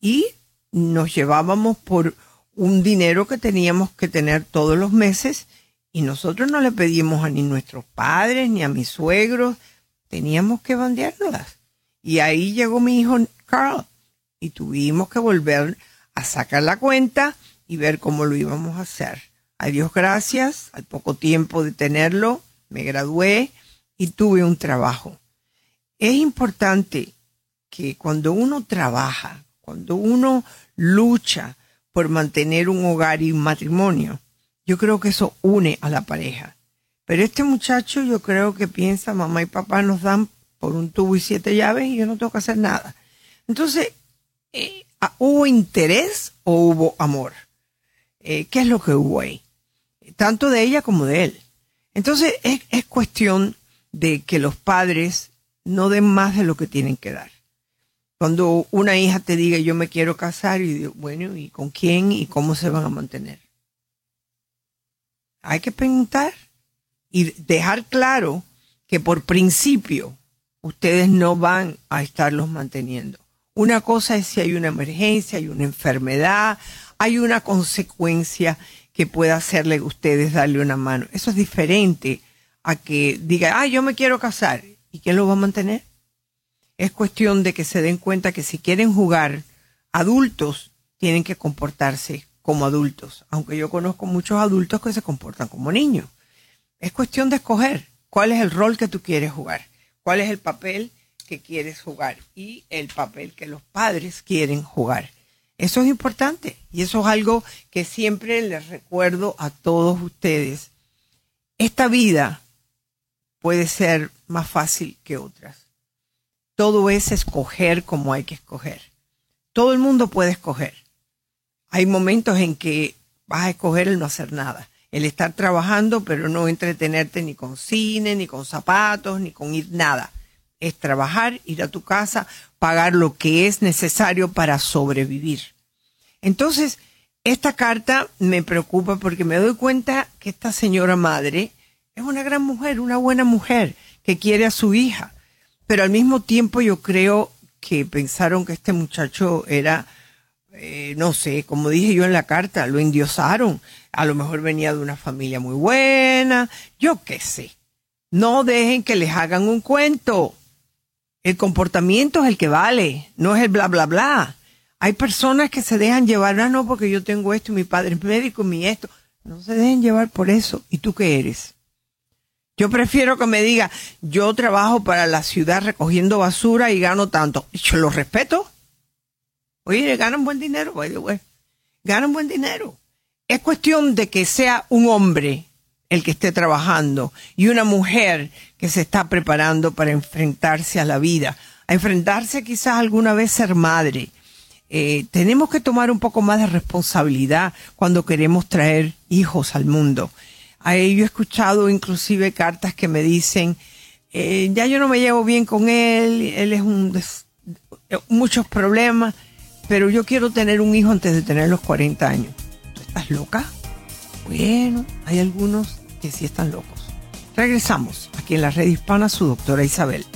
[SPEAKER 1] Y nos llevábamos por un dinero que teníamos que tener todos los meses y nosotros no le pedimos a ni nuestros padres ni a mis suegros, teníamos que bandeárnoslas. Y ahí llegó mi hijo Carl y tuvimos que volver a sacar la cuenta y ver cómo lo íbamos a hacer. A Dios gracias, al poco tiempo de tenerlo, me gradué y tuve un trabajo. Es importante que cuando uno trabaja, cuando uno lucha por mantener un hogar y un matrimonio, yo creo que eso une a la pareja. Pero este muchacho yo creo que piensa, mamá y papá nos dan por un tubo y siete llaves y yo no tengo que hacer nada. Entonces, eh, ¿hubo interés o hubo amor? Eh, ¿Qué es lo que hubo ahí? tanto de ella como de él. Entonces es, es cuestión de que los padres no den más de lo que tienen que dar. Cuando una hija te diga yo me quiero casar y bueno, ¿y con quién y cómo se van a mantener? Hay que preguntar y dejar claro que por principio ustedes no van a estarlos manteniendo. Una cosa es si hay una emergencia, hay una enfermedad, hay una consecuencia que pueda hacerle a ustedes darle una mano. Eso es diferente a que diga, ah, yo me quiero casar. ¿Y quién lo va a mantener? Es cuestión de que se den cuenta que si quieren jugar adultos, tienen que comportarse como adultos. Aunque yo conozco muchos adultos que se comportan como niños. Es cuestión de escoger cuál es el rol que tú quieres jugar, cuál es el papel que quieres jugar y el papel que los padres quieren jugar. Eso es importante y eso es algo que siempre les recuerdo a todos ustedes. Esta vida puede ser más fácil que otras. Todo es escoger como hay que escoger. Todo el mundo puede escoger. Hay momentos en que vas a escoger el no hacer nada, el estar trabajando pero no entretenerte ni con cine, ni con zapatos, ni con ir nada. Es trabajar, ir a tu casa, pagar lo que es necesario para sobrevivir. Entonces, esta carta me preocupa porque me doy cuenta que esta señora madre es una gran mujer, una buena mujer que quiere a su hija, pero al mismo tiempo yo creo que pensaron que este muchacho era, eh, no sé, como dije yo en la carta, lo endiosaron, a lo mejor venía de una familia muy buena, yo qué sé. No dejen que les hagan un cuento. El comportamiento es el que vale, no es el bla, bla, bla. Hay personas que se dejan llevar, ah, no, porque yo tengo esto y mi padre es médico, mi esto. No se dejen llevar por eso. ¿Y tú qué eres? Yo prefiero que me diga, yo trabajo para la ciudad recogiendo basura y gano tanto. Yo lo respeto. Oye, ganan buen dinero, by. Ganan buen dinero. Es cuestión de que sea un hombre el que esté trabajando y una mujer que se está preparando para enfrentarse a la vida, a enfrentarse quizás alguna vez ser madre. Eh, tenemos que tomar un poco más de responsabilidad cuando queremos traer hijos al mundo. yo he escuchado inclusive cartas que me dicen, eh, ya yo no me llevo bien con él, él es un muchos problemas, pero yo quiero tener un hijo antes de tener los 40 años. ¿Estás loca? Bueno, hay algunos que sí están locos. Regresamos aquí en la red hispana, su doctora Isabel.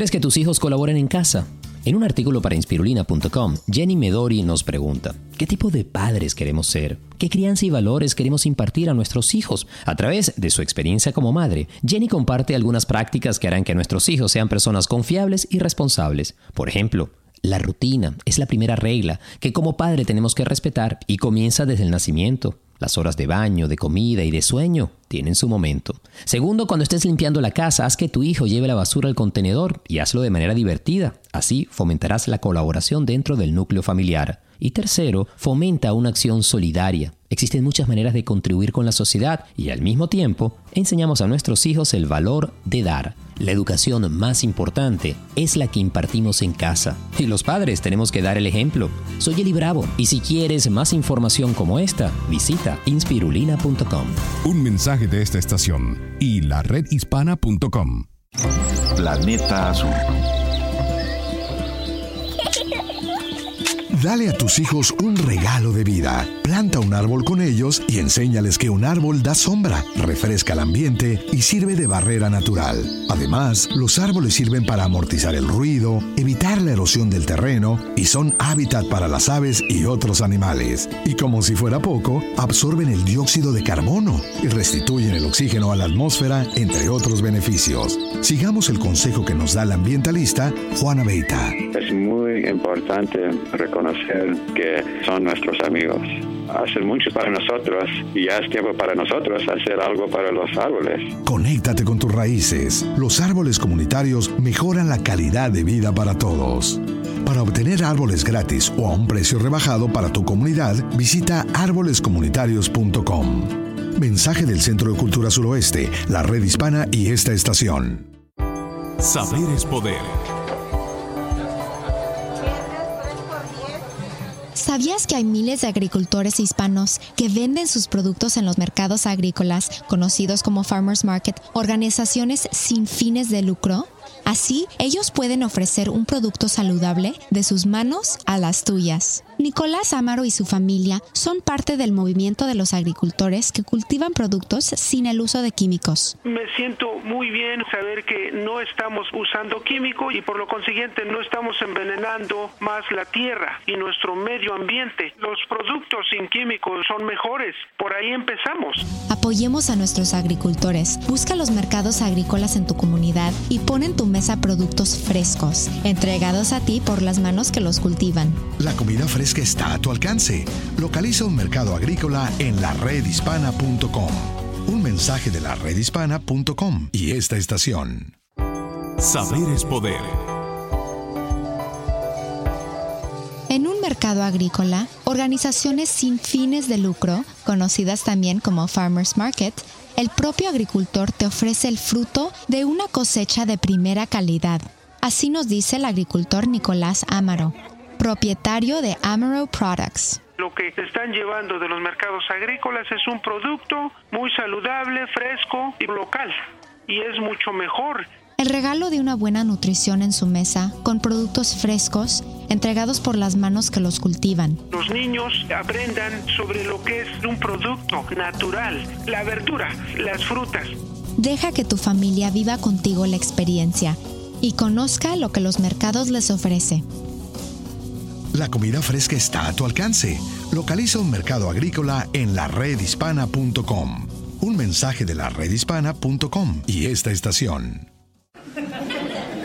[SPEAKER 8] ¿Quieres que tus hijos colaboren en casa? En un artículo para inspirulina.com, Jenny Medori nos pregunta, ¿qué tipo de padres queremos ser? ¿Qué crianza y valores queremos impartir a nuestros hijos? A través de su experiencia como madre, Jenny comparte algunas prácticas que harán que nuestros hijos sean personas confiables y responsables. Por ejemplo, la rutina es la primera regla que como padre tenemos que respetar y comienza desde el nacimiento. Las horas de baño, de comida y de sueño tienen su momento. Segundo, cuando estés limpiando la casa, haz que tu hijo lleve la basura al contenedor y hazlo de manera divertida. Así fomentarás la colaboración dentro del núcleo familiar. Y tercero, fomenta una acción solidaria. Existen muchas maneras de contribuir con la sociedad y al mismo tiempo enseñamos a nuestros hijos el valor de dar. La educación más importante es la que impartimos en casa. Y los padres tenemos que dar el ejemplo. Soy Eli Bravo y si quieres más información como esta, visita inspirulina.com.
[SPEAKER 3] Un mensaje de esta estación y la redhispana.com.
[SPEAKER 10] Planeta Azul.
[SPEAKER 5] Dale a tus hijos un regalo de vida. Planta un árbol con ellos y enséñales que un árbol da sombra, refresca el ambiente y sirve de barrera natural. Además, los árboles sirven para amortizar el ruido, evitar la erosión del terreno y son hábitat para las aves y otros animales. Y como si fuera poco, absorben el dióxido de carbono y restituyen el oxígeno a la atmósfera, entre otros beneficios. Sigamos el consejo que nos da la ambientalista Juana Beita.
[SPEAKER 15] Es muy importante reconocer que son nuestros amigos. Hacen mucho para nosotros y ya es tiempo para nosotros hacer algo para los árboles.
[SPEAKER 5] Conéctate con tus raíces. Los árboles comunitarios mejoran la calidad de vida para todos. Para obtener árboles gratis o a un precio rebajado para tu comunidad, visita árbolescomunitarios.com. Mensaje del Centro de Cultura Suroeste, la Red Hispana y esta estación.
[SPEAKER 3] Saber es poder.
[SPEAKER 16] ¿Sabías que hay miles de agricultores hispanos que venden sus productos en los mercados agrícolas, conocidos como Farmers Market, organizaciones sin fines de lucro? Así, ellos pueden ofrecer un producto saludable de sus manos a las tuyas. Nicolás Amaro y su familia son parte del movimiento de los agricultores que cultivan productos sin el uso de químicos.
[SPEAKER 17] Me siento muy bien saber que no estamos usando químico y por lo consiguiente no estamos envenenando más la tierra y nuestro medio ambiente. Los productos sin químicos son mejores. Por ahí empezamos.
[SPEAKER 16] Apoyemos a nuestros agricultores. Busca los mercados agrícolas en tu comunidad y pon en tu mesa productos frescos, entregados a ti por las manos que los cultivan.
[SPEAKER 5] La comida fresca que está a tu alcance. Localiza un mercado agrícola en la redhispana.com. Un mensaje de la redhispana.com y esta estación.
[SPEAKER 3] Saber es poder.
[SPEAKER 16] En un mercado agrícola, organizaciones sin fines de lucro, conocidas también como Farmers Market, el propio agricultor te ofrece el fruto de una cosecha de primera calidad. Así nos dice el agricultor Nicolás Amaro propietario de Amaro Products.
[SPEAKER 17] Lo que están llevando de los mercados agrícolas es un producto muy saludable, fresco y local. Y es mucho mejor.
[SPEAKER 16] El regalo de una buena nutrición en su mesa, con productos frescos, entregados por las manos que los cultivan.
[SPEAKER 17] Los niños aprendan sobre lo que es un producto natural, la verdura, las frutas.
[SPEAKER 16] Deja que tu familia viva contigo la experiencia y conozca lo que los mercados les ofrece.
[SPEAKER 5] La comida fresca está a tu alcance. Localiza un mercado agrícola en la redhispana.com. Un mensaje de la redhispana.com y esta estación.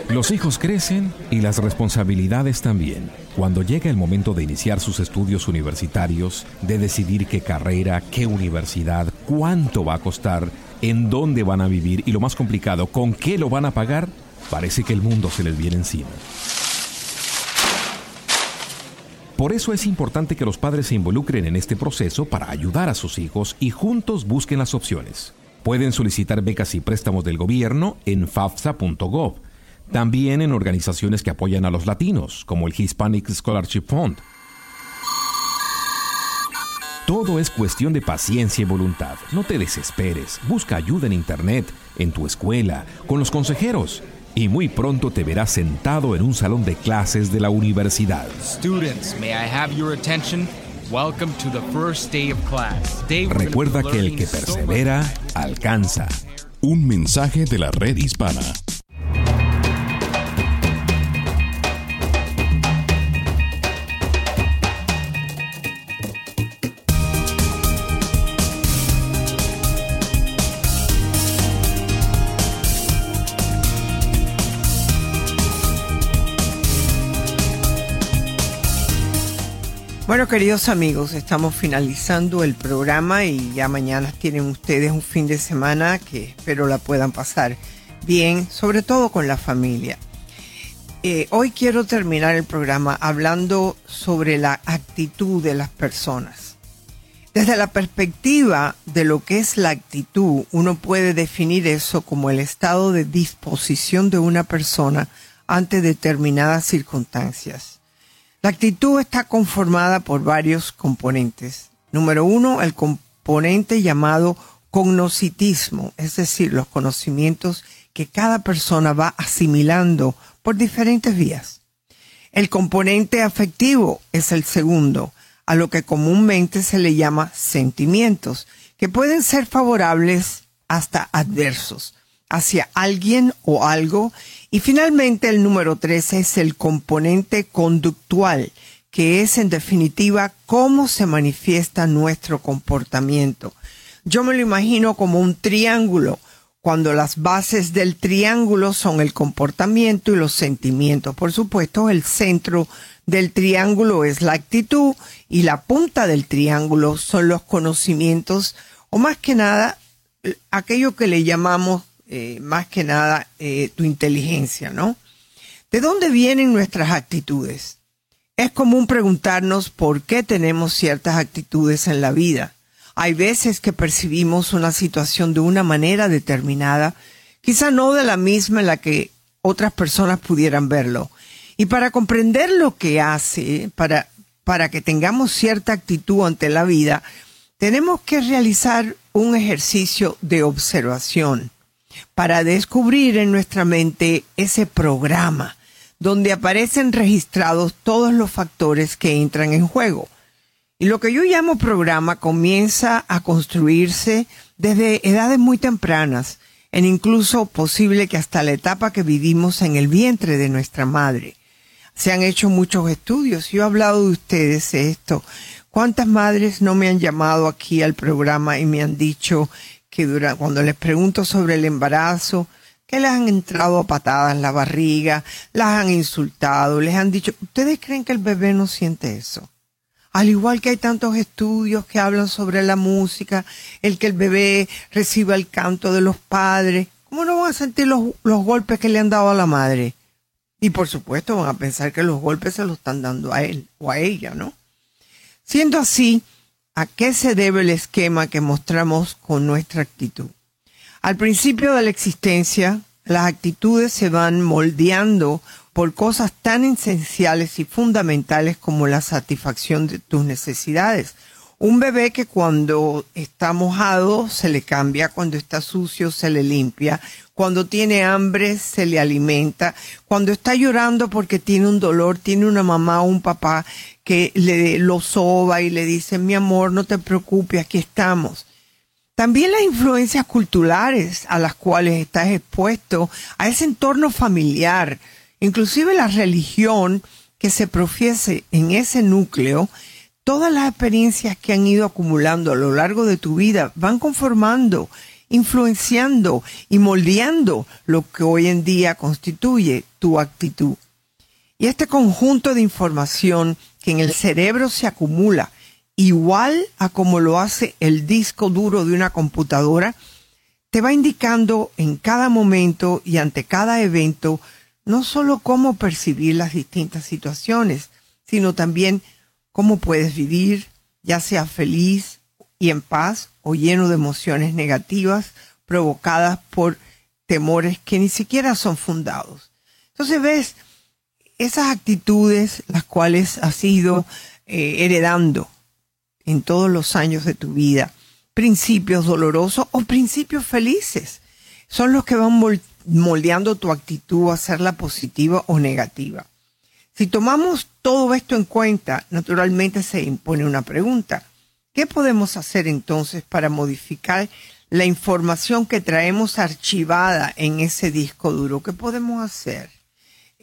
[SPEAKER 19] Los hijos crecen y las responsabilidades también. Cuando llega el momento de iniciar sus estudios universitarios, de decidir qué carrera, qué universidad, cuánto va a costar, en dónde van a vivir y lo más complicado, con qué lo van a pagar, parece que el mundo se les viene encima. Por eso es importante que los padres se involucren en este proceso para ayudar a sus hijos y juntos busquen las opciones. Pueden solicitar becas y préstamos del gobierno en fafsa.gov, también en organizaciones que apoyan a los latinos, como el Hispanic Scholarship Fund. Todo es cuestión de paciencia y voluntad. No te desesperes. Busca ayuda en Internet, en tu escuela, con los consejeros y muy pronto te verás sentado en un salón de clases de la universidad. Recuerda que el que persevera alcanza.
[SPEAKER 3] Un mensaje de la red hispana.
[SPEAKER 1] Bueno, queridos amigos, estamos finalizando el programa y ya mañana tienen ustedes un fin de semana que espero la puedan pasar bien, sobre todo con la familia. Eh, hoy quiero terminar el programa hablando sobre la actitud de las personas. Desde la perspectiva de lo que es la actitud, uno puede definir eso como el estado de disposición de una persona ante determinadas circunstancias. La actitud está conformada por varios componentes. Número uno, el componente llamado cognoscitismo, es decir, los conocimientos que cada persona va asimilando por diferentes vías. El componente afectivo es el segundo, a lo que comúnmente se le llama sentimientos, que pueden ser favorables hasta adversos hacia alguien o algo y finalmente el número tres es el componente conductual, que es en definitiva cómo se manifiesta nuestro comportamiento. Yo me lo imagino como un triángulo, cuando las bases del triángulo son el comportamiento y los sentimientos. Por supuesto, el centro del triángulo es la actitud y la punta del triángulo son los conocimientos o más que nada aquello que le llamamos eh, más que nada eh, tu inteligencia, ¿no? ¿De dónde vienen nuestras actitudes? Es común preguntarnos por qué tenemos ciertas actitudes en la vida. Hay veces que percibimos una situación de una manera determinada, quizá no de la misma en la que otras personas pudieran verlo. Y para comprender lo que hace, para, para que tengamos cierta actitud ante la vida, tenemos que realizar un ejercicio de observación para descubrir en nuestra mente ese programa donde aparecen registrados todos los factores que entran en juego. Y lo que yo llamo programa comienza a construirse desde edades muy tempranas, en incluso posible que hasta la etapa que vivimos en el vientre de nuestra madre. Se han hecho muchos estudios, yo he hablado de ustedes de esto. ¿Cuántas madres no me han llamado aquí al programa y me han dicho que cuando les pregunto sobre el embarazo, que les han entrado a patadas en la barriga, las han insultado, les han dicho, ¿ustedes creen que el bebé no siente eso? Al igual que hay tantos estudios que hablan sobre la música, el que el bebé reciba el canto de los padres, ¿cómo no van a sentir los, los golpes que le han dado a la madre? Y por supuesto van a pensar que los golpes se los están dando a él o a ella, ¿no? Siendo así, ¿A qué se debe el esquema que mostramos con nuestra actitud? Al principio de la existencia, las actitudes se van moldeando por cosas tan esenciales y fundamentales como la satisfacción de tus necesidades. Un bebé que cuando está mojado se le cambia, cuando está sucio se le limpia, cuando tiene hambre se le alimenta, cuando está llorando porque tiene un dolor, tiene una mamá o un papá que le lo soba y le dice, mi amor, no te preocupes, aquí estamos. También las influencias culturales a las cuales estás expuesto, a ese entorno familiar, inclusive la religión que se profiese en ese núcleo, todas las experiencias que han ido acumulando a lo largo de tu vida van conformando influenciando y moldeando lo que hoy en día constituye tu actitud. Y este conjunto de información que en el cerebro se acumula, igual a como lo hace el disco duro de una computadora, te va indicando en cada momento y ante cada evento no solo cómo percibir las distintas situaciones, sino también cómo puedes vivir, ya sea feliz y en paz o lleno de emociones negativas provocadas por temores que ni siquiera son fundados. Entonces ves esas actitudes las cuales has ido eh, heredando en todos los años de tu vida, principios dolorosos o principios felices, son los que van moldeando tu actitud a serla positiva o negativa. Si tomamos todo esto en cuenta, naturalmente se impone una pregunta. ¿Qué podemos hacer entonces para modificar la información que traemos archivada en ese disco duro? ¿Qué podemos hacer?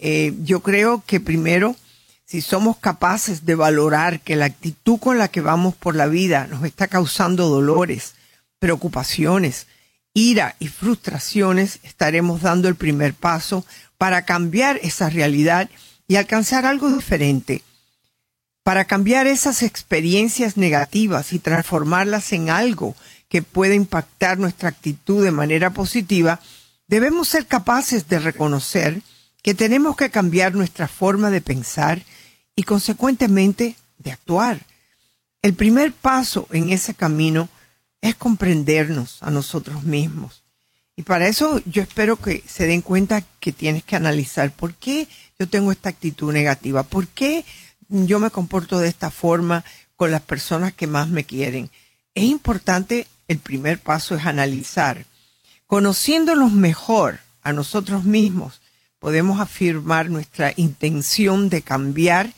[SPEAKER 1] Eh, yo creo que primero, si somos capaces de valorar que la actitud con la que vamos por la vida nos está causando dolores, preocupaciones, ira y frustraciones, estaremos dando el primer paso para cambiar esa realidad y alcanzar algo diferente. Para cambiar esas experiencias negativas y transformarlas en algo que pueda impactar nuestra actitud de manera positiva, debemos ser capaces de reconocer que tenemos que cambiar nuestra forma de pensar y consecuentemente de actuar. El primer paso en ese camino es comprendernos a nosotros mismos. Y para eso yo espero que se den cuenta que tienes que analizar por qué yo tengo esta actitud negativa, por qué yo me comporto de esta forma con las personas que más me quieren. Es importante, el primer paso es analizar. Conociéndonos mejor a nosotros mismos, podemos afirmar nuestra intención de cambiar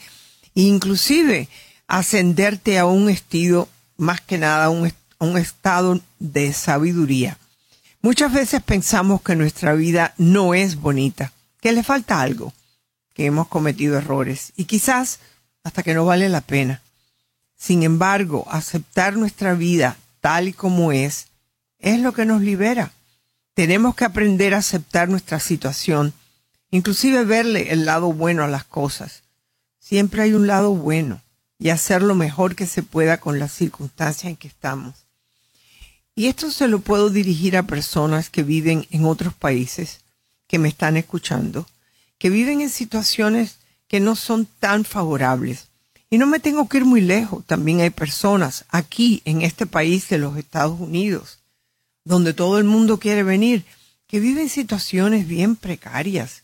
[SPEAKER 1] e inclusive ascenderte a un estilo, más que nada, a un, un estado de sabiduría. Muchas veces pensamos que nuestra vida no es bonita, que le falta algo, que hemos cometido errores y quizás hasta que no vale la pena. Sin embargo, aceptar nuestra vida tal y como es es lo que nos libera. Tenemos que aprender a aceptar nuestra situación, inclusive verle el lado bueno a las cosas. Siempre hay un lado bueno y hacer lo mejor que se pueda con las circunstancias en que estamos. Y esto se lo puedo dirigir a personas que viven en otros países, que me están escuchando, que viven en situaciones que no son tan favorables. Y no me tengo que ir muy lejos, también hay personas aquí en este país de los Estados Unidos, donde todo el mundo quiere venir, que viven situaciones bien precarias,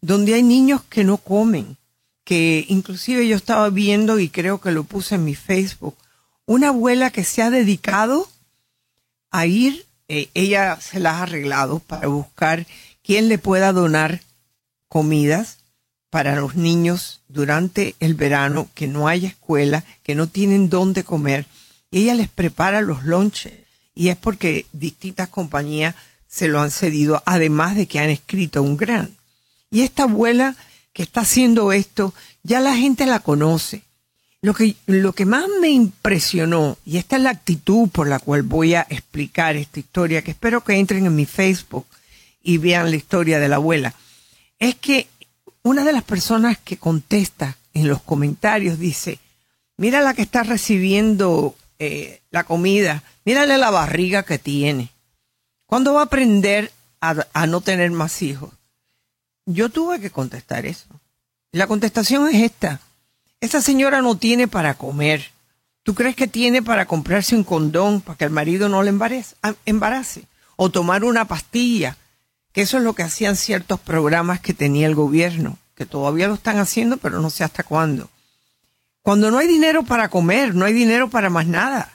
[SPEAKER 1] donde hay niños que no comen, que inclusive yo estaba viendo y creo que lo puse en mi Facebook, una abuela que se ha dedicado a ir, eh, ella se las ha arreglado para buscar quién le pueda donar comidas para los niños durante el verano, que no haya escuela, que no tienen dónde comer, y ella les prepara los lonches. Y es porque distintas compañías se lo han cedido, además de que han escrito un gran. Y esta abuela que está haciendo esto, ya la gente la conoce. Lo que, lo que más me impresionó, y esta es la actitud por la cual voy a explicar esta historia, que espero que entren en mi Facebook y vean la historia de la abuela, es que una de las personas que contesta en los comentarios dice, mira la que está recibiendo eh, la comida, mírale la barriga que tiene. ¿Cuándo va a aprender a no tener más hijos? Yo tuve que contestar eso. La contestación es esta. Esa señora no tiene para comer. ¿Tú crees que tiene para comprarse un condón para que el marido no le embarace? O tomar una pastilla, que eso es lo que hacían ciertos programas que tenía el gobierno, que todavía lo están haciendo, pero no sé hasta cuándo. Cuando no hay dinero para comer, no hay dinero para más nada.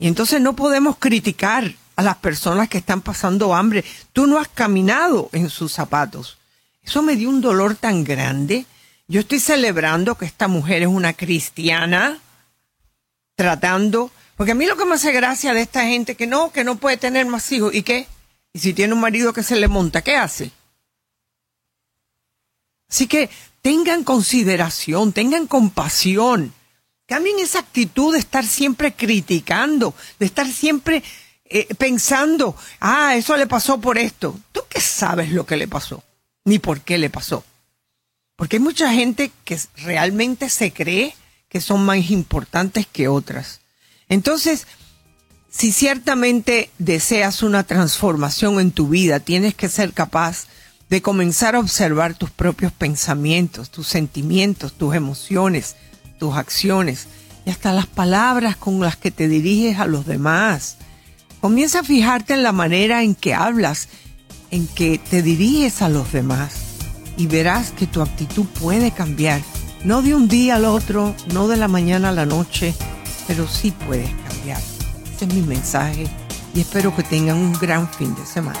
[SPEAKER 1] Y entonces no podemos criticar a las personas que están pasando hambre. Tú no has caminado en sus zapatos. Eso me dio un dolor tan grande. Yo estoy celebrando que esta mujer es una cristiana, tratando, porque a mí lo que me hace gracia de esta gente que no, que no puede tener más hijos, ¿y qué? Y si tiene un marido que se le monta, ¿qué hace? Así que tengan consideración, tengan compasión. Cambien esa actitud de estar siempre criticando, de estar siempre eh, pensando, ah, eso le pasó por esto. ¿Tú qué sabes lo que le pasó? Ni por qué le pasó. Porque hay mucha gente que realmente se cree que son más importantes que otras. Entonces, si ciertamente deseas una transformación en tu vida, tienes que ser capaz de comenzar a observar tus propios pensamientos, tus sentimientos, tus emociones, tus acciones y hasta las palabras con las que te diriges a los demás. Comienza a fijarte en la manera en que hablas en que te diriges a los demás y verás que tu actitud puede cambiar, no de un día al otro, no de la mañana a la noche, pero sí puedes cambiar. Ese es mi mensaje y espero que tengan un gran fin de semana.